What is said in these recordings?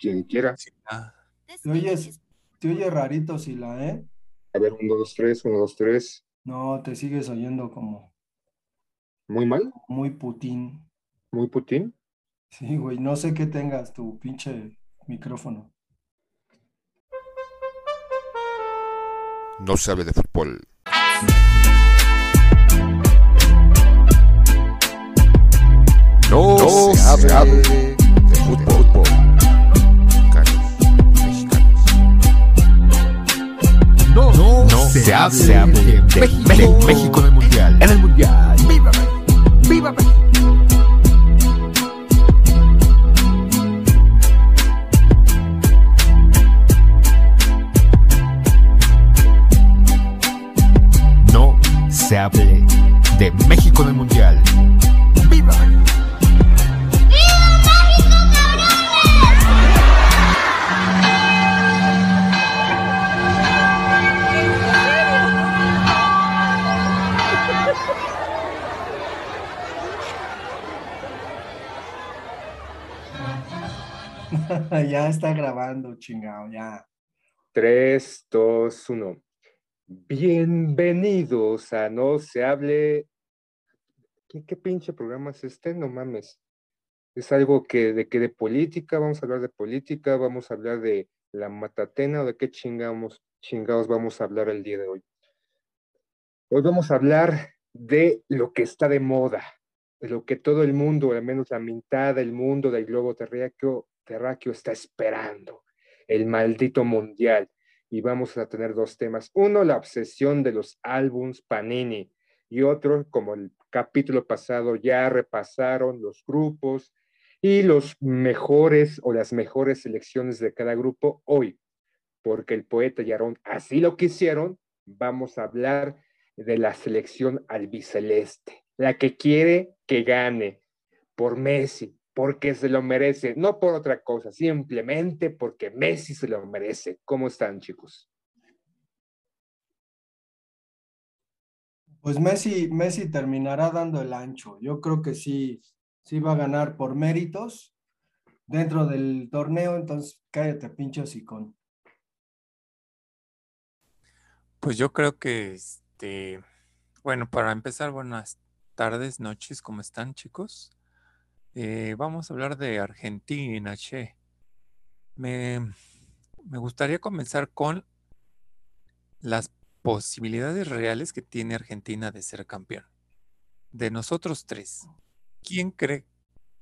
quien quiera. Ah, Te oyes, te oyes rarito, Sila, ¿eh? A ver, uno, dos, tres, uno, dos, tres. No, te sigues oyendo como Muy mal, muy Putin. muy Putin. Sí, güey, no sé qué tengas tu pinche micrófono. No sabe de fútbol. No, se, hable de fútbol. Se, hable, de, México, de México en el Mundial. En el Mundial. ¡Viva México! ¡Viva México! No se hable de México en el Mundial. Ya está grabando, chingado, ya. Tres, dos, uno. Bienvenidos a No se hable. ¿Qué, qué pinche programa es este? No mames. Es algo que de que de política, vamos a hablar de política, vamos a hablar de la matatena o de qué chingamos, chingados vamos a hablar el día de hoy. Hoy vamos a hablar de lo que está de moda, de lo que todo el mundo, al menos la mitad del mundo del globo terráqueo, terráqueo está esperando, el maldito mundial. Y vamos a tener dos temas. Uno, la obsesión de los álbums Panini. Y otro, como el capítulo pasado, ya repasaron los grupos y los mejores o las mejores selecciones de cada grupo hoy. Porque el poeta y así lo quisieron, vamos a hablar de la selección albiceleste, la que quiere que gane por Messi, porque se lo merece, no por otra cosa, simplemente porque Messi se lo merece. ¿Cómo están, chicos? Pues Messi, Messi terminará dando el ancho. Yo creo que sí, sí va a ganar por méritos dentro del torneo, entonces cállate, pinche hocicón. Pues yo creo que, este, bueno, para empezar, buenas tardes, noches, ¿cómo están, chicos? Eh, vamos a hablar de Argentina, che. Me, me gustaría comenzar con las posibilidades reales que tiene Argentina de ser campeón. De nosotros tres, ¿quién cree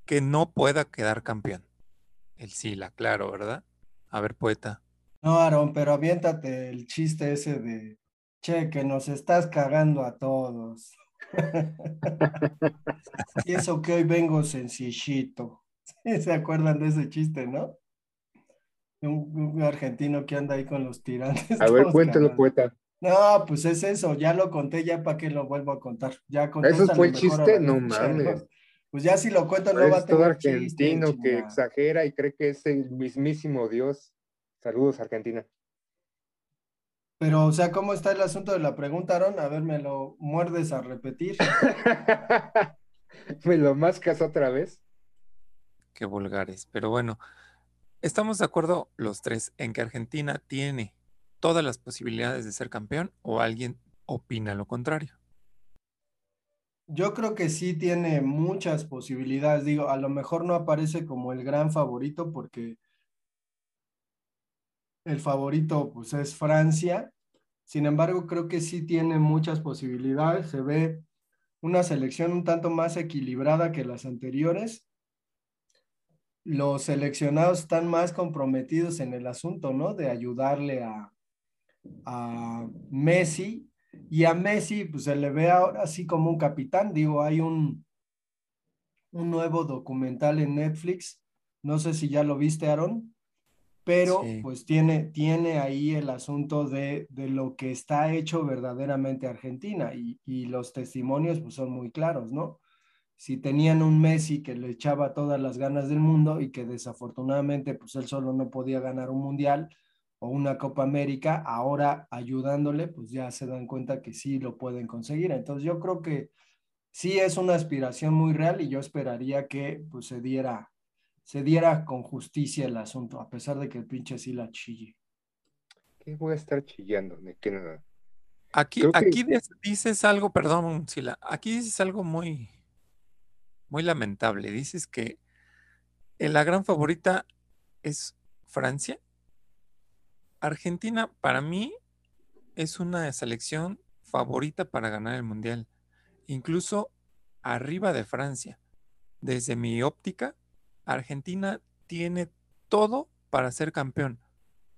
que no pueda quedar campeón? El Sila, claro, ¿verdad? A ver, poeta. No, Aaron, pero aviéntate el chiste ese de, che, que nos estás cagando a todos. y eso que hoy vengo sencillito. ¿Sí ¿Se acuerdan de ese chiste, no? Un, un argentino que anda ahí con los tirantes. A ver, cuéntalo, poeta. No, pues es eso, ya lo conté, ya para qué lo vuelvo a contar. Ya ¿Eso fue el chiste? No mames. Pues ya si lo cuento no va a Es todo tener chiste, argentino que exagera y cree que es el mismísimo Dios. Saludos, Argentina. Pero, o sea, ¿cómo está el asunto de la pregunta, Aaron? A ver, me lo muerdes a repetir. Me lo mascas otra vez. Qué vulgares. Pero bueno, estamos de acuerdo los tres en que Argentina tiene todas las posibilidades de ser campeón o alguien opina lo contrario. Yo creo que sí tiene muchas posibilidades. Digo, a lo mejor no aparece como el gran favorito porque el favorito pues es Francia. Sin embargo, creo que sí tiene muchas posibilidades. Se ve una selección un tanto más equilibrada que las anteriores. Los seleccionados están más comprometidos en el asunto, ¿no? De ayudarle a, a Messi y a Messi, pues se le ve ahora así como un capitán. Digo, hay un, un nuevo documental en Netflix. No sé si ya lo viste, Aaron, pero Sí. pues tiene, tiene ahí el asunto de, de lo que está hecho verdaderamente Argentina y, y los testimonios pues son muy claros, ¿no? Si tenían un Messi que le echaba todas las ganas del mundo y que desafortunadamente pues él solo no podía ganar un mundial, o una Copa América, ahora ayudándole, pues ya se dan cuenta que sí lo pueden conseguir. Entonces yo creo que sí es una aspiración muy real y yo esperaría que pues se diera, se diera con justicia el asunto, a pesar de que el pinche sí la chille. ¿Qué voy a estar chillando? ¿De qué nada? Aquí, Creo aquí dices algo, perdón, Sila, aquí dices algo muy, muy lamentable. Dices que eh, la gran favorita es Francia. Argentina, para mí, es una selección favorita para ganar el Mundial, incluso arriba de Francia. Desde mi óptica, Argentina tiene todo para ser campeón.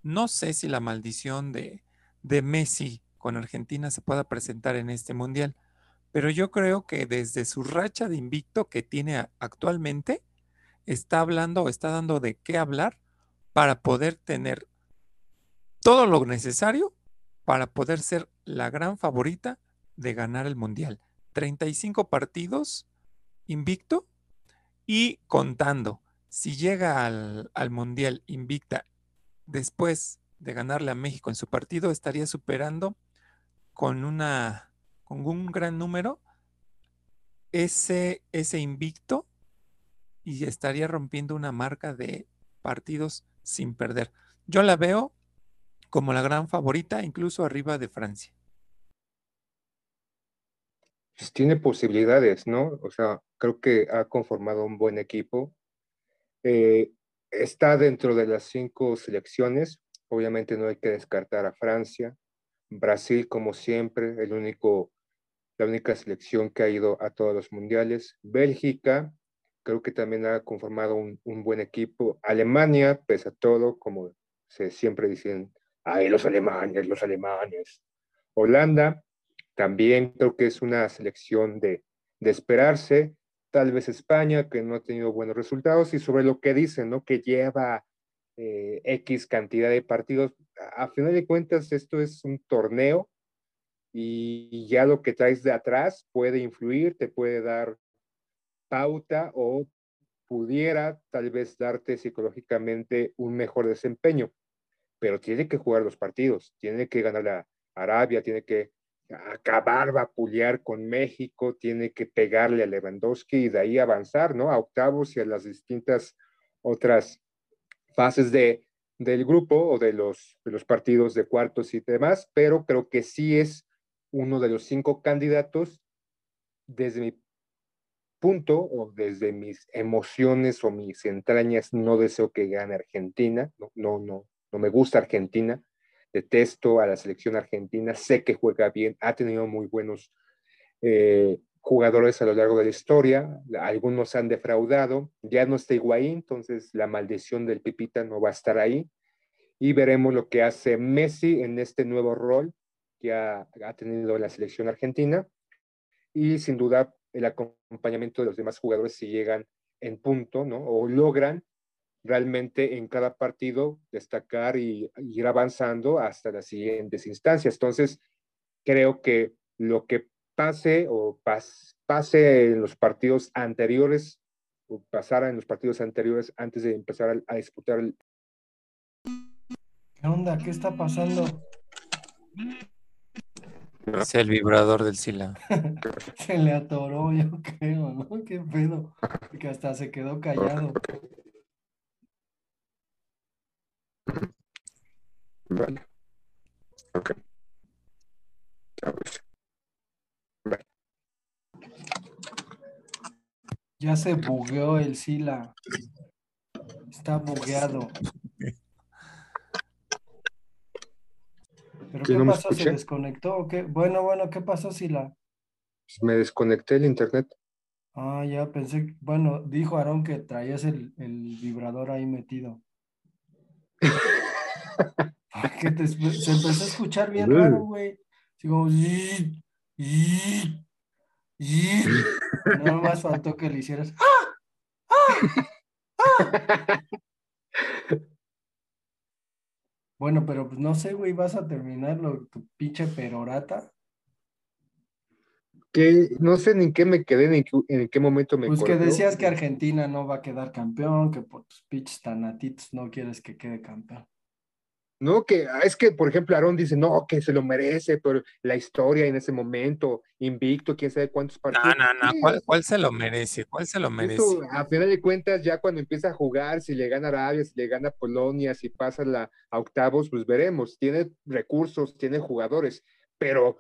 No sé si la maldición de, de Messi con Argentina se pueda presentar en este Mundial, pero yo creo que desde su racha de invicto que tiene actualmente, está hablando o está dando de qué hablar para poder tener todo lo necesario para poder ser la gran favorita de ganar el Mundial. 35 partidos invicto y contando. Si llega al, al Mundial invicta después de ganarle a México en su partido, estaría superando con una con un gran número ese, ese invicto y estaría rompiendo una marca de partidos sin perder. Yo la veo como la gran favorita, incluso arriba de Francia. Pues tiene posibilidades, ¿no? O sea, creo que ha conformado un buen equipo. Eh, está dentro de las cinco selecciones. Obviamente no hay que descartar a Francia. Brasil, como siempre, el único, la única selección que ha ido a todos los mundiales. Bélgica, creo que también ha conformado un, un buen equipo. Alemania, pese a todo, como se siempre dicen, ay, los alemanes, los alemanes. Holanda, también creo que es una selección de, de esperarse. Tal vez España, que no ha tenido buenos resultados, y sobre lo que dicen, ¿no? Que lleva eh, X cantidad de partidos. A, final de cuentas, esto es un torneo y ya lo que traes de atrás puede influir, te puede dar pauta o pudiera tal vez darte psicológicamente un mejor desempeño, pero tiene que jugar los partidos, tiene que ganar a Arabia, tiene que acabar, vapulear con México, tiene que pegarle a Lewandowski y de ahí avanzar, ¿no? A octavos y a las distintas otras fases de, del grupo o de los, de los partidos de cuartos y demás, pero creo que sí es uno de los cinco candidatos desde mi punto o desde mis emociones o mis entrañas, no deseo que gane Argentina, no, no, no, no me gusta Argentina, detesto a la selección argentina, sé que juega bien, ha tenido muy buenos eh, jugadores a lo largo de la historia, algunos han defraudado, ya no está Higuaín, entonces la maldición del Pipita no va a estar ahí, y veremos lo que hace Messi en este nuevo rol que ha, ha tenido la selección argentina, y sin duda el acompañamiento de los demás jugadores si llegan en punto, ¿no? O logran realmente en cada partido destacar y, y ir avanzando hasta las siguientes instancias. Entonces, creo que lo que pase o pas, pase en los partidos anteriores o pasara en los partidos anteriores antes de empezar a, a disputar el... ¿Qué onda? ¿Qué está pasando? Es el vibrador del Sila. Se le atoró, yo creo, ¿no? ¿Qué pedo? Que hasta se quedó callado. Vale. Ok. Ya pues. Vale. Ya se bugueó el Sila. Está bugueado. ¿Pero ¿Que qué no pasó? ¿Se desconectó o qué? Bueno, bueno, ¿qué pasó, Sila? Me desconecté el internet. Ah, ya pensé, bueno, dijo Aarón que traías el, el vibrador ahí metido. Que te- se empezó a escuchar bien raro, güey. Así como... Nada más faltó que le hicieras... ¡Ah! ¡Ah! ¡Ah! Bueno, pero pues no sé, güey, vas a terminarlo, tu pinche perorata. Que no sé ni en qué me quedé, ni en qué, en qué momento me Pues que decías que Argentina no va a quedar campeón, que por tus pinches tanatitos no quieres que quede campeón. ¿No? Que ah, es que, por ejemplo, Aarón dice, no, que se lo merece, pero la historia en ese momento, invicto, quién sabe cuántos partidos. No, no, no, ¿cuál, cuál se lo merece? ¿Cuál se lo merece? eso, a final de cuentas, ya cuando empieza a jugar, si le gana Arabia, si le gana Polonia, si pasa la, a octavos, pues veremos. Tiene recursos, tiene jugadores, pero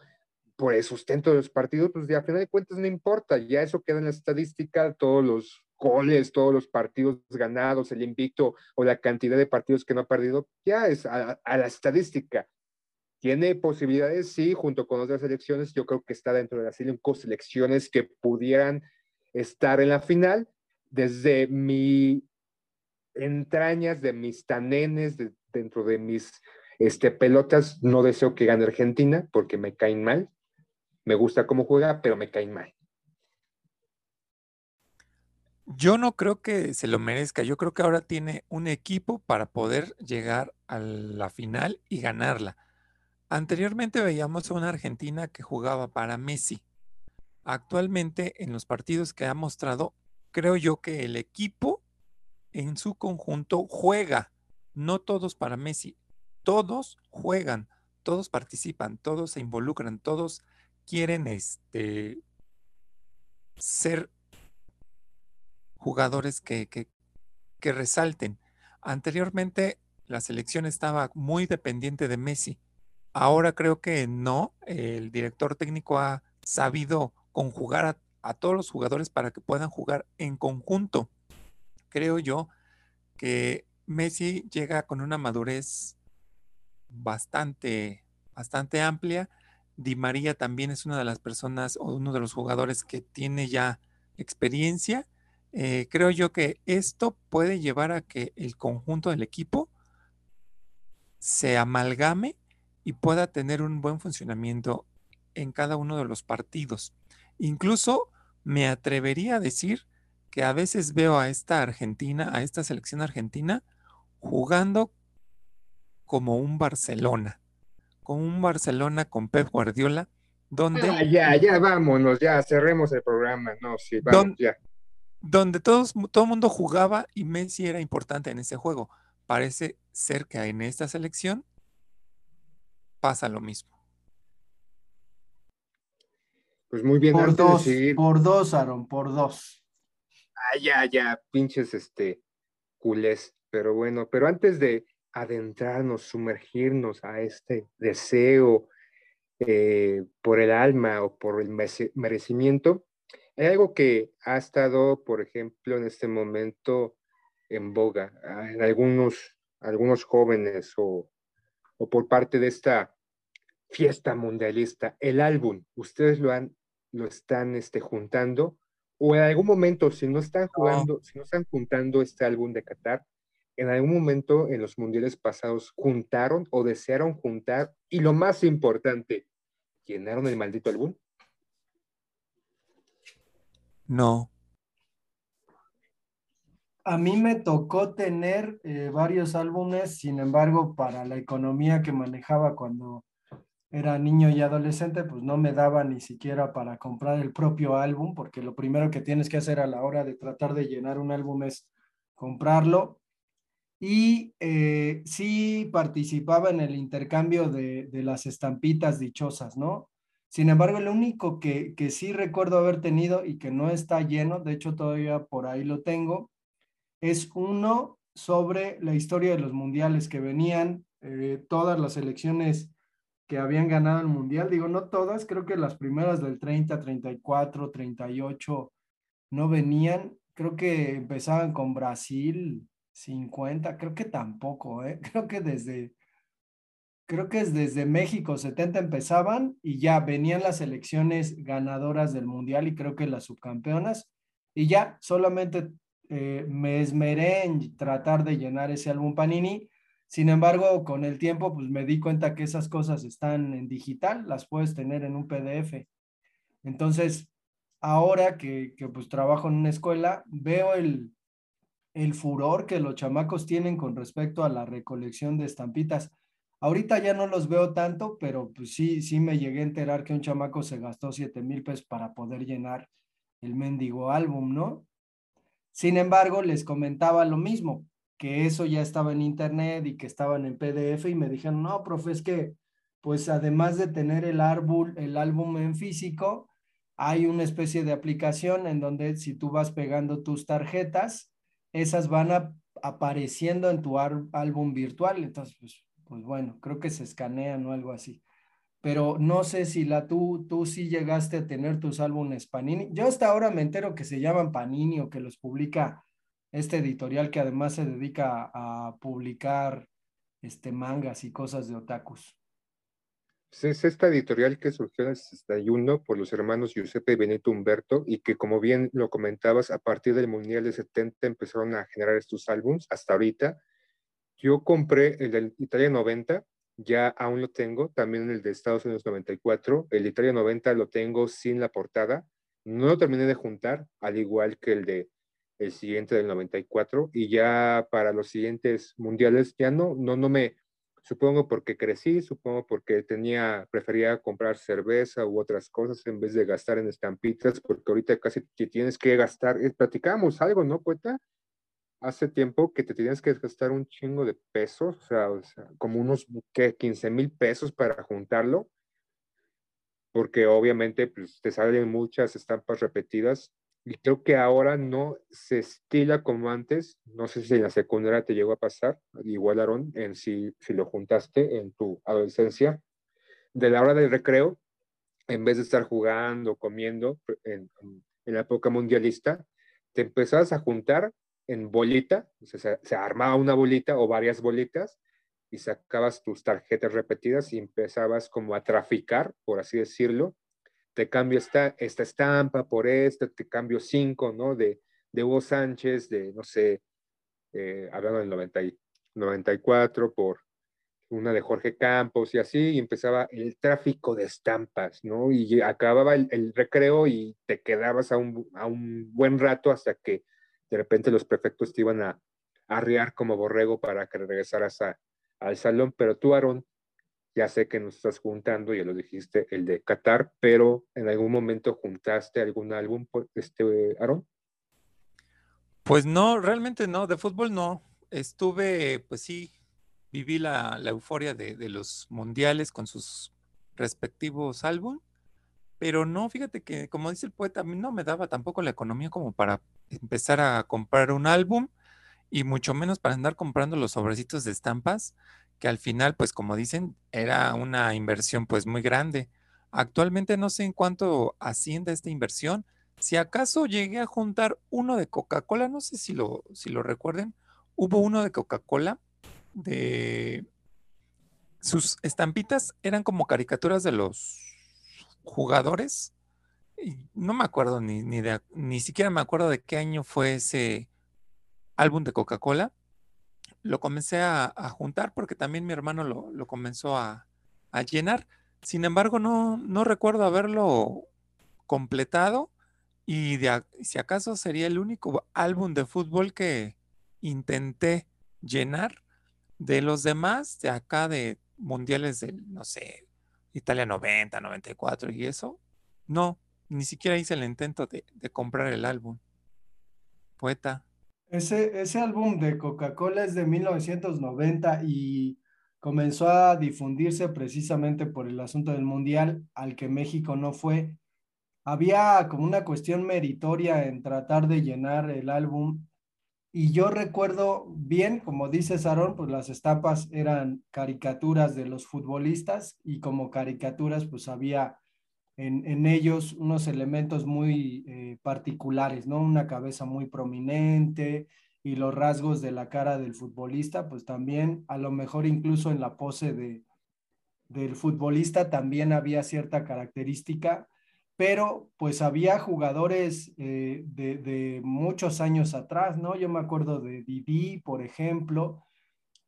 por el sustento de los partidos, pues a final de cuentas no importa, ya eso queda en la estadística, todos los goles, todos los partidos ganados, el invicto o la cantidad de partidos que no ha perdido, ya es a, la estadística. Tiene posibilidades, sí, junto con otras selecciones, yo creo que está dentro de las cinco selecciones que pudieran estar en la final. Desde mi entrañas, de mis tanenes, de- dentro de mis este, pelotas, no deseo que gane Argentina porque me caen mal. Me gusta cómo juega, pero me caen mal. Yo no creo que se lo merezca. Yo creo que ahora tiene un equipo para poder llegar a la final y ganarla. Anteriormente veíamos a una Argentina que jugaba para Messi. Actualmente, en los partidos que ha mostrado, creo yo que el equipo en su conjunto juega. No todos para Messi. Todos juegan, todos participan, todos se involucran, todos quieren este, ser jugadores que, que- resalten. Anteriormente la selección estaba muy dependiente de Messi. Ahora creo que no. El director técnico ha sabido conjugar a, a todos los jugadores para que puedan jugar en conjunto. Creo yo que Messi llega con una madurez bastante, bastante amplia. Di María también es una de las personas o uno de los jugadores que tiene ya experiencia. Eh, creo yo que esto puede llevar a que el conjunto del equipo se amalgame y pueda tener un buen funcionamiento en cada uno de los partidos. Incluso me atrevería a decir que a veces veo a esta Argentina, a esta selección argentina, jugando como un Barcelona, como un Barcelona con Pep Guardiola, donde Ah, ya, ya, vámonos, ya, cerremos el programa. No, sí, vamos, Don- ya. Donde todos, todo el mundo jugaba y Messi era importante en ese juego. Parece ser que en esta selección pasa lo mismo. Pues muy bien, Por dos, de por dos, Aaron, por dos. Ah, ya, ya, pinches, este, culés. Pero bueno, pero antes de adentrarnos, sumergirnos a este deseo eh, por el alma o por el merecimiento, hay algo que ha estado, por ejemplo, en este momento en boga ah, en algunos, algunos jóvenes o, o por parte de esta fiesta mundialista, el álbum. Ustedes lo han, lo están este, juntando o en algún momento, si no están jugando, si no están juntando este álbum de Qatar, en algún momento en los mundiales pasados juntaron o desearon juntar y lo más importante, llenaron el maldito álbum. No, A mí me tocó tener eh, varios álbumes, sin embargo, para la economía que manejaba cuando era niño y adolescente, pues no me daba ni siquiera para comprar el propio álbum, porque lo primero que tienes que hacer a la hora de tratar de llenar un álbum es comprarlo. Y eh, sí participaba en el intercambio de, de las estampitas dichosas, ¿no? Sin embargo, lo único que, que sí recuerdo haber tenido y que no está lleno, de hecho todavía por ahí lo tengo, es uno sobre la historia de los mundiales que venían, eh, todas las selecciones que habían ganado el mundial, digo, no todas, creo que las primeras del 30, 34, 38 no venían, creo que empezaban con Brasil 50, creo que tampoco, ¿eh? creo que desde, creo que es desde México 70 empezaban y ya venían las selecciones ganadoras del mundial y creo que las subcampeonas y ya solamente eh, me esmeré en tratar de llenar ese álbum Panini. Sin embargo, con el tiempo, pues me di cuenta que esas cosas están en digital, las puedes tener en un PDF. Entonces, ahora que, que pues trabajo en una escuela, veo el, el furor que los chamacos tienen con respecto a la recolección de estampitas. Ahorita ya no los veo tanto, pero pues sí, sí me llegué a enterar que un chamaco se gastó 7 mil pesos para poder llenar el mendigo álbum, ¿no? Sin embargo, les comentaba lo mismo. que eso ya estaba en internet y que estaban en PDF y me dijeron, no, profe, es que pues además de tener el árbol, el álbum en físico, hay una especie de aplicación en donde si tú vas pegando tus tarjetas, esas van apareciendo en tu álbum virtual. Entonces, pues, pues, bueno, creo que se escanean o algo así. Pero no sé si la tú, tú sí llegaste a tener tus álbumes Panini. Yo hasta ahora me entero que se llaman Panini o que los publica este editorial que además se dedica a, publicar este, mangas y cosas de otakus. Es esta editorial que surgió en el 61 por los hermanos Giuseppe y Benito Humberto y que como bien lo comentabas, a partir del Mundial de 70 empezaron a generar estos álbums hasta ahorita. Yo compré el del Italia 90, ya aún lo tengo, también el de Estados Unidos 94. El de Italia 90 lo tengo sin la portada. No lo terminé de juntar, al igual que el de el siguiente del 94 y ya para los siguientes mundiales ya no, no, no me, supongo porque crecí, supongo porque tenía, prefería comprar cerveza u otras cosas en vez de gastar en estampitas, porque ahorita casi tienes que gastar, eh, platicamos algo, ¿no, poeta? Hace tiempo que te tienes que gastar un chingo de pesos, o sea, como unos, ¿qué? 15 mil pesos para juntarlo, porque obviamente pues, te salen muchas estampas repetidas y creo que ahora no se estila como antes. No sé si en la secundaria te llegó a pasar, igual Aaron, en si, si lo juntaste en tu adolescencia. De la hora del recreo, en vez de estar jugando, comiendo en, en la época mundialista, te empezabas a juntar en bolita, o se, se, armaba una bolita o varias bolitas y sacabas tus tarjetas repetidas y empezabas como a traficar, por así decirlo, te cambio esta, esta estampa por esta, te cambio cinco, ¿no? De, de Hugo Sánchez, de, no sé, eh, hablando del 90 94, por una de Jorge Campos y así, y empezaba el tráfico de estampas, ¿no? Y acababa el, recreo y te quedabas a un, a un, buen rato hasta que de repente los prefectos te iban a arriar como borrego para que regresaras a, al salón, pero tú, Aaron, ya sé que nos estás juntando, ya lo dijiste, el de Qatar, pero en algún momento juntaste algún álbum, este, Aaron. Pues no, realmente no, de fútbol no. Estuve, pues sí, viví la, la euforia de, de, los mundiales con sus respectivos álbum, pero no, fíjate que como dice el poeta, a mí no me daba tampoco la economía como para empezar a comprar un álbum y mucho menos para andar comprando los sobrecitos de estampas que al final, pues como dicen, era una inversión pues muy grande. Actualmente no sé en cuánto asciende esta inversión. Si acaso llegué a juntar uno de Coca-Cola, no sé si lo, si lo recuerden, hubo uno de Coca-Cola de... Sus estampitas eran como caricaturas de los jugadores. No me acuerdo ni, ni, de, ni siquiera me acuerdo de qué año fue ese álbum de Coca-Cola, lo comencé a, juntar porque también mi hermano lo, comenzó a, llenar. Sin embargo, no, no recuerdo haberlo completado y de, si acaso sería el único álbum de fútbol que intenté llenar. De los demás, de acá de mundiales del, no sé, Italia 90, 94 y eso, no, ni siquiera hice el intento de, comprar el álbum. Poeta. Ese, ese álbum de Coca-Cola es de 1990 y comenzó a difundirse precisamente por el asunto del Mundial al que México no fue. Había como una cuestión meritoria en tratar de llenar el álbum y yo recuerdo bien, como dice Sarón, pues las estampas eran caricaturas de los futbolistas y como caricaturas pues había en, ellos unos elementos muy eh, particulares, ¿no? Una cabeza muy prominente y los rasgos de la cara del futbolista, pues también a lo mejor incluso en la pose de, del futbolista también había cierta característica, pero pues había jugadores eh, de, de, muchos años atrás, ¿no? Yo me acuerdo de Didi, por ejemplo,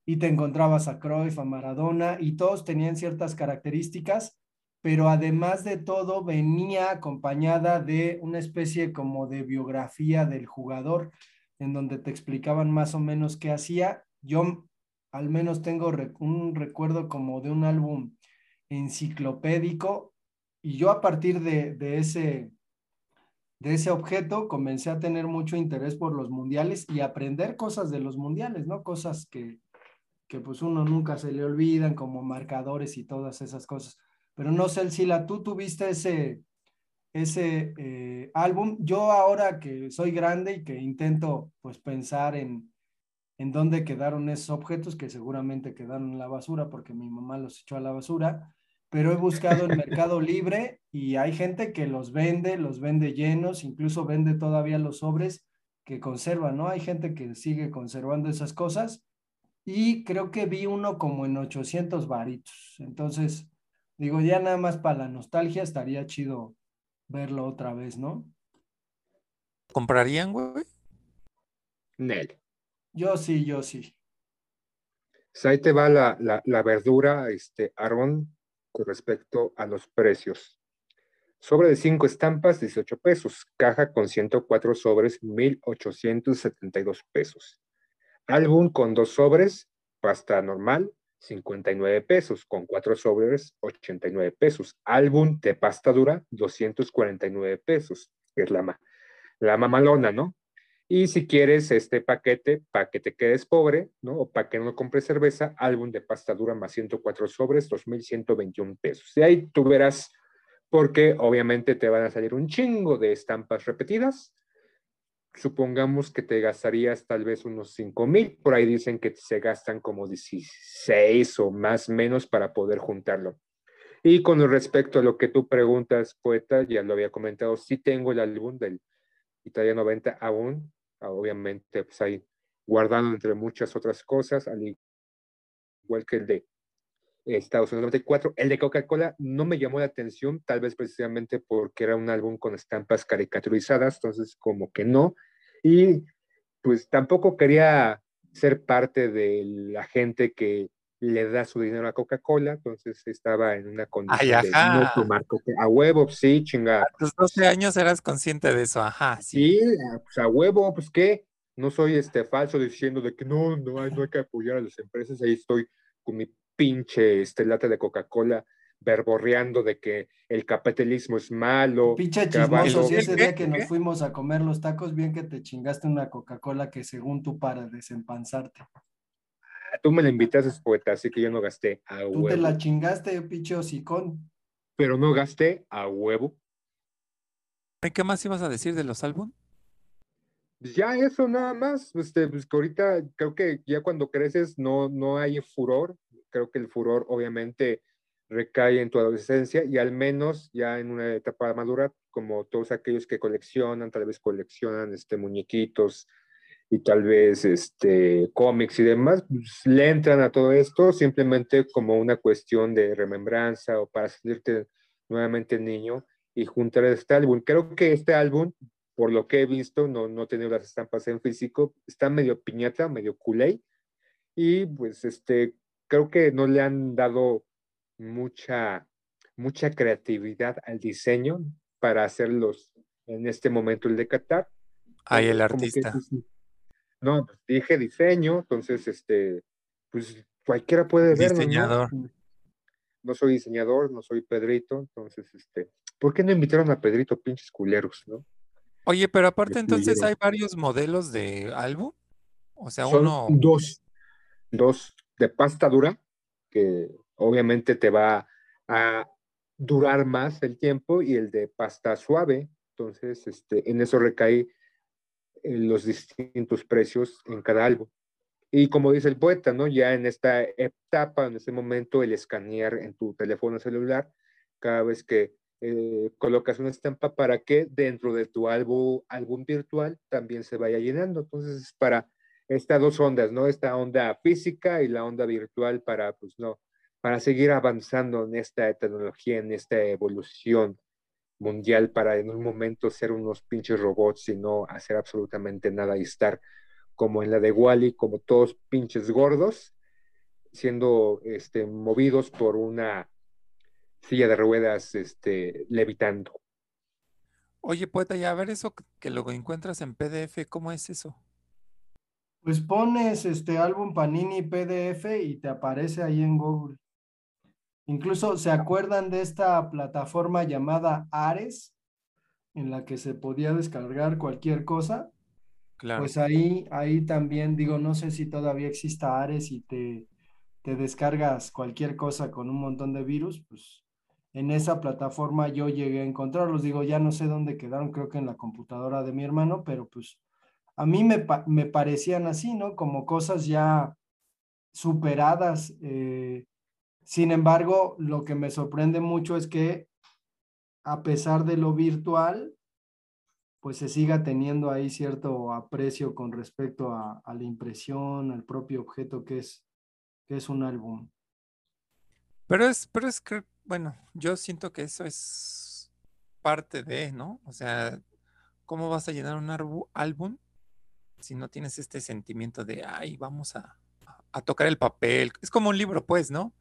y te encontrabas a Cruyff, a Maradona, y todos tenían ciertas características pero además de todo venía acompañada de una especie como de biografía del jugador, en donde te explicaban más o menos qué hacía. Yo al menos tengo un recuerdo como de un álbum enciclopédico y yo a partir de, ese de ese objeto, comencé a tener mucho interés por los mundiales y aprender cosas de los mundiales, ¿no? Cosas que, que pues uno nunca se le olvidan, como marcadores y todas esas cosas. Pero no sé, Sila, tú tuviste ese, ese eh, álbum. Yo ahora que soy grande y que intento pues pensar en, en dónde quedaron esos objetos, que seguramente quedaron en la basura porque mi mamá los echó a la basura, pero he buscado en Mercado Libre y hay gente que los vende, los vende llenos, incluso vende todavía los sobres que conservan, ¿no? Hay gente que sigue conservando esas cosas y creo que vi uno como en 800 varitos. Entonces, digo, ya nada más para la nostalgia estaría chido verlo otra vez, ¿no? ¿Comprarían, güey? Nel. Yo sí, yo sí. Pues ahí te va la, la, la verdura, este, Aaron, con respecto a los precios. Sobre de 5 estampas, 18 pesos. Caja con 104 sobres, 1,872 pesos. Álbum con dos sobres, pasta normal, 59 pesos. Con cuatro sobres, 89 pesos. Álbum de pasta dura, 249 pesos. Es la, la mamalona, ¿no? Y si quieres este paquete para que te quedes pobre, ¿no? O para que no compres cerveza, álbum de pasta dura más 104 sobres, 2.121 pesos. Y ahí tú verás, porque obviamente te van a salir un chingo de estampas repetidas. Supongamos que te gastarías tal vez unos 5,000. Por ahí dicen que se gastan como 16 o más menos para poder juntarlo. Y con respecto a lo que tú preguntas, poeta, ya lo había comentado, sí tengo el álbum del Italia 90 aún, obviamente, pues ahí guardado entre muchas otras cosas, al igual que el de Estados Unidos 94. El de Coca-Cola no me llamó la atención, tal vez precisamente porque era un álbum con estampas caricaturizadas, entonces como que no. Y pues tampoco quería ser parte de la gente que le da su dinero a Coca-Cola, entonces estaba en una condición de no tomar Coca- a huevo, sí, chinga. A tus 12 años eras consciente de eso, ajá, sí. Sí, pues a huevo, pues qué, no soy este falso diciendo de que no, no hay, no hay que apoyar a las empresas, ahí estoy con mi pinche este lata de Coca-Cola verborreando de que el capitalismo es malo. Pinche chismoso, si ¿Qué, ese día que nos fuimos a comer los tacos, bien que te chingaste una Coca-Cola que según tú para desempanzarte. Tú me la invitaste, poeta, así que yo no gasté a Tú huevo. te la chingaste, pinche hocicón. Pero no gasté a huevo. ¿Y qué más ibas a decir de los álbum? Pues ya eso nada más, este, pues que ahorita creo que ya cuando creces no, no hay furor, creo que el furor obviamente recae en tu adolescencia y al menos ya en una etapa madura, como todos aquellos que coleccionan, tal vez coleccionan este, muñequitos y tal vez este, cómics y demás, pues, le entran a todo esto simplemente como una cuestión de remembranza o para sentirte nuevamente niño y juntar este álbum. Creo que este álbum por lo que he visto, no, no tenido las estampas en físico, está medio piñata, medio culé, y pues este, creo que no le han dado mucha, mucha creatividad al diseño para hacerlos en este momento el de Qatar. Ahí el que, artista. pues, no, pues, dije diseño, entonces este, pues cualquiera puede ¿no? Diseñador. No soy diseñador, no soy Pedrito, entonces este, ¿por qué no invitaron a Pedrito, pinches culeros, no? Oye, pero aparte Me entonces hay varios modelos de álbum. O sea, Son uno. dos, dos de pasta dura, que obviamente te va a durar más el tiempo, y el de pasta suave. Entonces, este, en eso recae los distintos precios en cada álbum. Y como dice el poeta, ¿no? Ya en esta etapa, en este momento, el escanear en tu teléfono celular, cada vez que eh, colocas una estampa para que dentro de tu álbum, álbum virtual también se vaya llenando. Entonces, es para estas dos ondas, ¿no? Esta onda física y la onda virtual para, pues, no, para seguir avanzando en esta tecnología, en esta evolución mundial para en un momento ser unos pinches robots y no hacer absolutamente nada y estar como en la de Wally, como todos pinches gordos, siendo este, movidos por una silla de ruedas este, levitando. Oye, poeta, ya a ver eso que- que lo encuentras en PDF, ¿cómo es eso? Pues pones este álbum Panini PDF y te aparece ahí en Google. Incluso se acuerdan de esta plataforma llamada Ares. en la que se podía descargar cualquier cosa, Claro. pues ahí, ahí también digo, no sé si todavía exista Ares y te, te descargas cualquier cosa con un montón de virus, pues en esa plataforma yo llegué a encontrarlos. Digo, ya no sé dónde quedaron, creo que en la computadora de mi hermano, pero pues a mí me, me parecían así, ¿no? Como cosas ya superadas. eh, sin embargo, lo que me sorprende mucho es que a pesar de lo virtual, pues se siga teniendo ahí cierto aprecio con respecto a, la impresión, al propio objeto que es, que es un álbum. Pero es, pero es que, bueno, yo siento que eso es parte de, ¿no? O sea, ¿cómo vas a llenar un álbum si no tienes este sentimiento de, ay, vamos a, a- tocar el papel? Es como un libro, pues, ¿no?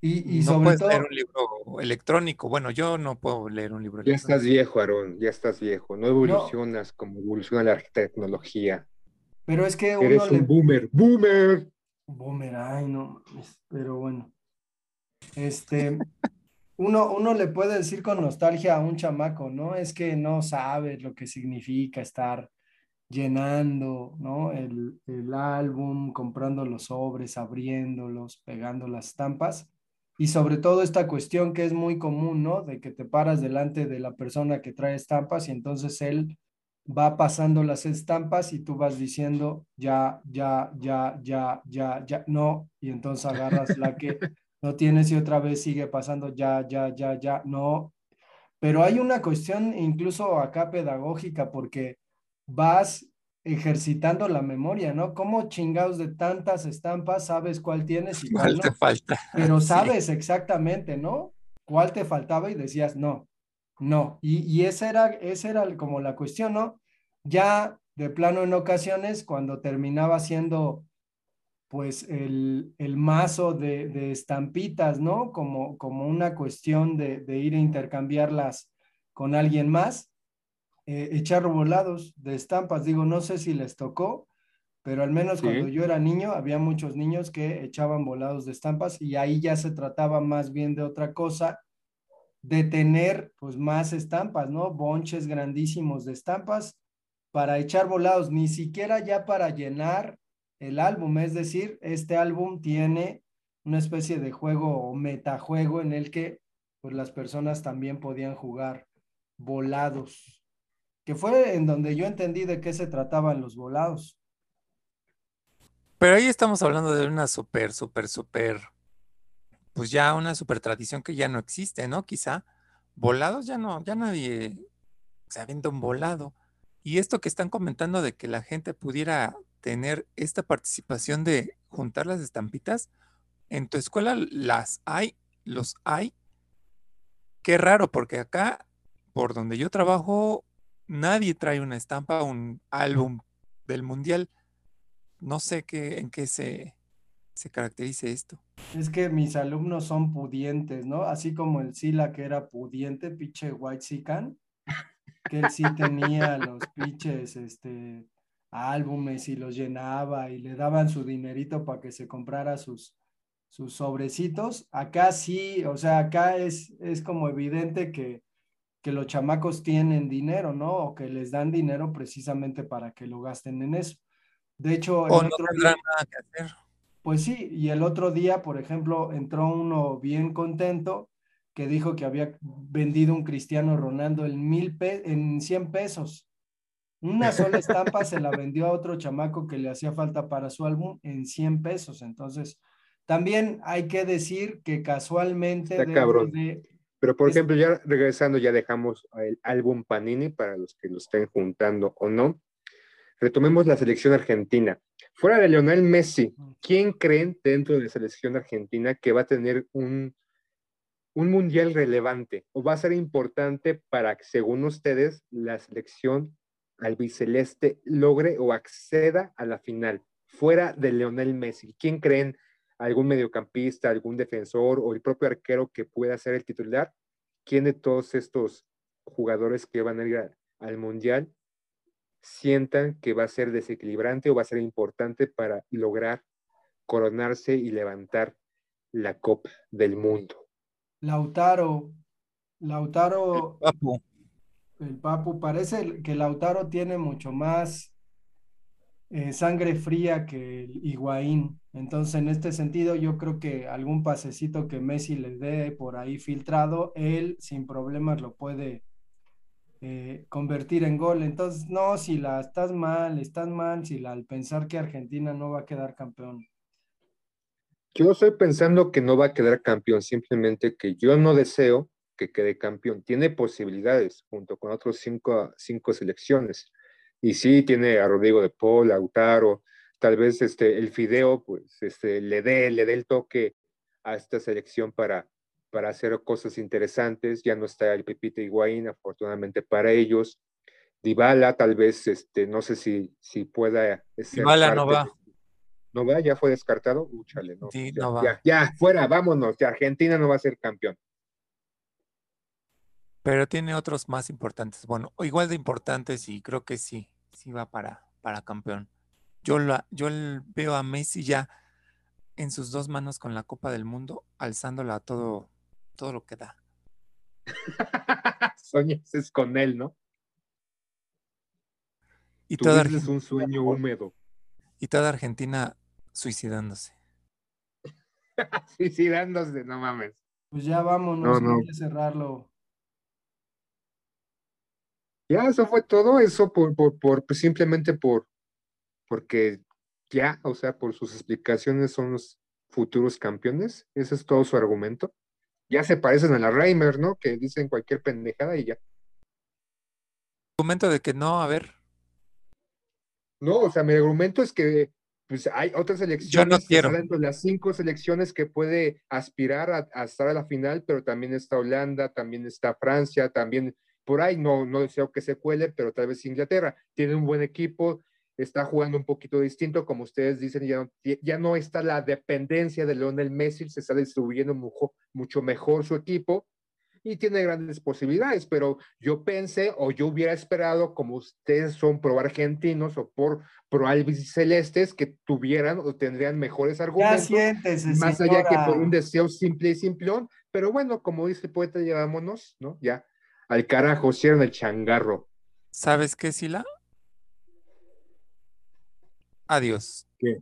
Y, y no sobre puedes todo, leer un libro electrónico. Bueno, yo no puedo leer un libro Ya electrónico. estás viejo, Aarón, ya estás viejo. No evolucionas como evoluciona la tecnología. pero es que uno Eres le... un boomer. ¡Boomer! Boomer, ay, no pero bueno. Este, uno, uno le puede decir con nostalgia a un chamaco, ¿no? Es que no sabes lo que significa estar llenando, ¿no? El, el álbum, comprando los sobres, abriéndolos, pegando las estampas. Y sobre todo esta cuestión que es muy común, ¿no? De que te paras delante de la persona que trae estampas y entonces él va pasando las estampas y tú vas diciendo ya, ya, ya, ya, ya, ya, no, y entonces agarras la que no tienes y otra vez sigue pasando ya, ya, ya, ya, no. Pero hay una cuestión incluso acá pedagógica porque vas ejercitando la memoria, ¿no? ¿Cómo chingados de tantas estampas sabes cuál tienes y cuál ¿Cuál te no? falta? pero Sí. sabes exactamente, ¿no? ¿Cuál te faltaba? Y decías, no, no. Y, y esa era, esa era como la cuestión, ¿no? Ya de plano en ocasiones, cuando terminaba siendo pues el, el mazo de, de estampitas, ¿no? Como, como una cuestión de, de ir a intercambiarlas con alguien más, eh, echar volados de estampas. Digo, no sé si les tocó, pero al menos Sí. cuando yo era niño, había muchos niños que echaban volados de estampas y ahí ya se trataba más bien de otra cosa, de tener pues más estampas, ¿no? Bonches grandísimos de estampas para echar volados, ni siquiera ya para llenar el álbum, es decir, este álbum tiene una especie de juego o metajuego en el que pues las personas también podían jugar volados, que fue en donde yo entendí de qué se trataban los volados. Pero ahí estamos hablando de una súper, súper, súper, pues ya una súper tradición que ya no existe, ¿no? Quizá volados ya no, ya nadie se avienta un volado. Y esto que están comentando de que la gente pudiera tener esta participación de juntar las estampitas, en tu escuela las hay, los hay. Qué raro, porque acá, por donde yo trabajo, nadie trae una estampa, un álbum del mundial. No sé qué, en qué se, se caracterice esto. Es que mis alumnos son pudientes, ¿no? Así como el Sila que era pudiente, pinche white sican, que él sí tenía los pinches, este, álbumes y los llenaba y le daban su dinerito para que se comprara sus, sus sobrecitos. Acá sí, o sea, acá es, es como evidente que, que los chamacos tienen dinero, ¿no? O que les dan dinero precisamente para que lo gasten en eso. De hecho, el O no otro tendrán día- nada que hacer. pues sí, y el otro día, por ejemplo, entró uno bien contento que dijo que había vendido un Cristiano Ronaldo en, mil pe- en 100 pesos. Una sola estampa se la vendió a otro chamaco que le hacía falta para su álbum en 100 pesos. Entonces, también hay que decir que casualmente Está dentro cabrón. de... Pero, por Es- ejemplo, ya regresando, ya dejamos el álbum Panini para los que lo estén juntando o no. Retomemos la selección argentina. Fuera de Lionel Messi, ¿quién creen dentro de la selección argentina que va a tener un, un mundial relevante o va a ser importante para que, según ustedes, la selección albiceleste logre o acceda a la final? Fuera de Lionel Messi, ¿quién creen algún mediocampista, algún defensor o el propio arquero que pueda ser el titular? ¿Quién de todos estos jugadores que van a ir a- al mundial sientan que va a ser desequilibrante o va a ser importante para lograr coronarse y levantar la Copa del Mundo? Lautaro, Lautaro, Papu. el Papu. Parece que Lautaro tiene mucho más eh, sangre fría que Higuaín. Entonces, en este sentido, yo creo que algún pasecito que Messi le dé por ahí filtrado, él sin problemas lo puede eh, convertir en gol. Entonces, no, si la estás mal, estás mal, si la, al pensar que Argentina no va a quedar campeón. Yo estoy pensando que no va a quedar campeón, simplemente que yo no deseo que quede campeón. Tiene posibilidades junto con otros cinco, cinco selecciones. Y sí, tiene a Rodrigo de Paul, a Lautaro, tal vez este, el Fideo, pues este, le dé le dé el toque a esta selección para, para hacer cosas interesantes. Ya no está el Pepito Higuaín, afortunadamente para ellos. Dybala, tal vez, este, no sé si, si pueda. Dybala no va. ¿No va? ¿Ya fue descartado? Úchale, no. Sí, ya, no va. Ya, ya, fuera, vámonos. Ya, Argentina no va a ser campeón. Pero tiene otros más importantes. Bueno, igual de importantes y creo que sí, sí va para, para campeón. Yo, la, yo veo a Messi ya en sus dos manos con la Copa del Mundo, alzándola a todo, todo lo que da. Soñas es con él, ¿no? Y Tú toda, Argentina, un sueño húmedo. y toda Argentina suicidándose. sí, sí, dándose, no mames. Pues ya vámonos, No, no. voy a cerrarlo. Ya, eso fue todo, eso por, por, por pues, simplemente por, porque ya, o sea, por sus explicaciones son los futuros campeones, ese es todo su argumento. Ya se parecen a la Reimer, ¿no? Que dicen cualquier pendejada y ya. Argumento de que no, a ver, No, o sea, mi argumento es que pues hay otras selecciones que quiero. están dentro de las cinco selecciones que puede aspirar a, a estar a la final, pero también está Holanda, también está Francia, también por ahí, no, no deseo que se cuele, pero tal vez Inglaterra. Tiene un buen equipo, está jugando un poquito distinto, como ustedes dicen, ya no, ya no está la dependencia de Lionel Messi, se está distribuyendo mucho, mucho mejor su equipo y tiene grandes posibilidades, pero yo pensé o yo hubiera esperado, como ustedes son pro argentinos o por pro albicelestes, que tuvieran o tendrían mejores argumentos, siéntese, más allá que por un deseo simple y simplón, pero bueno, como dice el poeta, llevámonos, ¿no? Ya, al carajo, cierran el changarro. ¿sabes qué, Sila? Adiós. ¿Qué?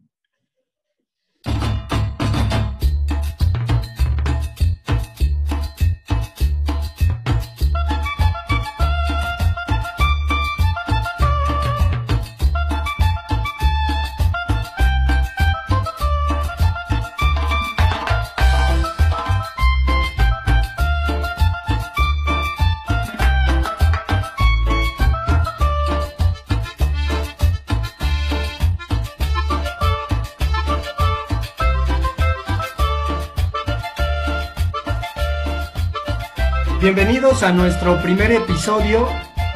A nuestro primer episodio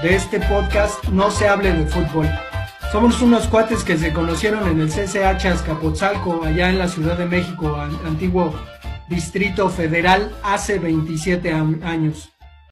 de este podcast No se hable de fútbol. Somos unos cuates que se conocieron en el CCH Azcapotzalco, allá en la Ciudad de México, an- antiguo Distrito Federal, hace 27 am- años.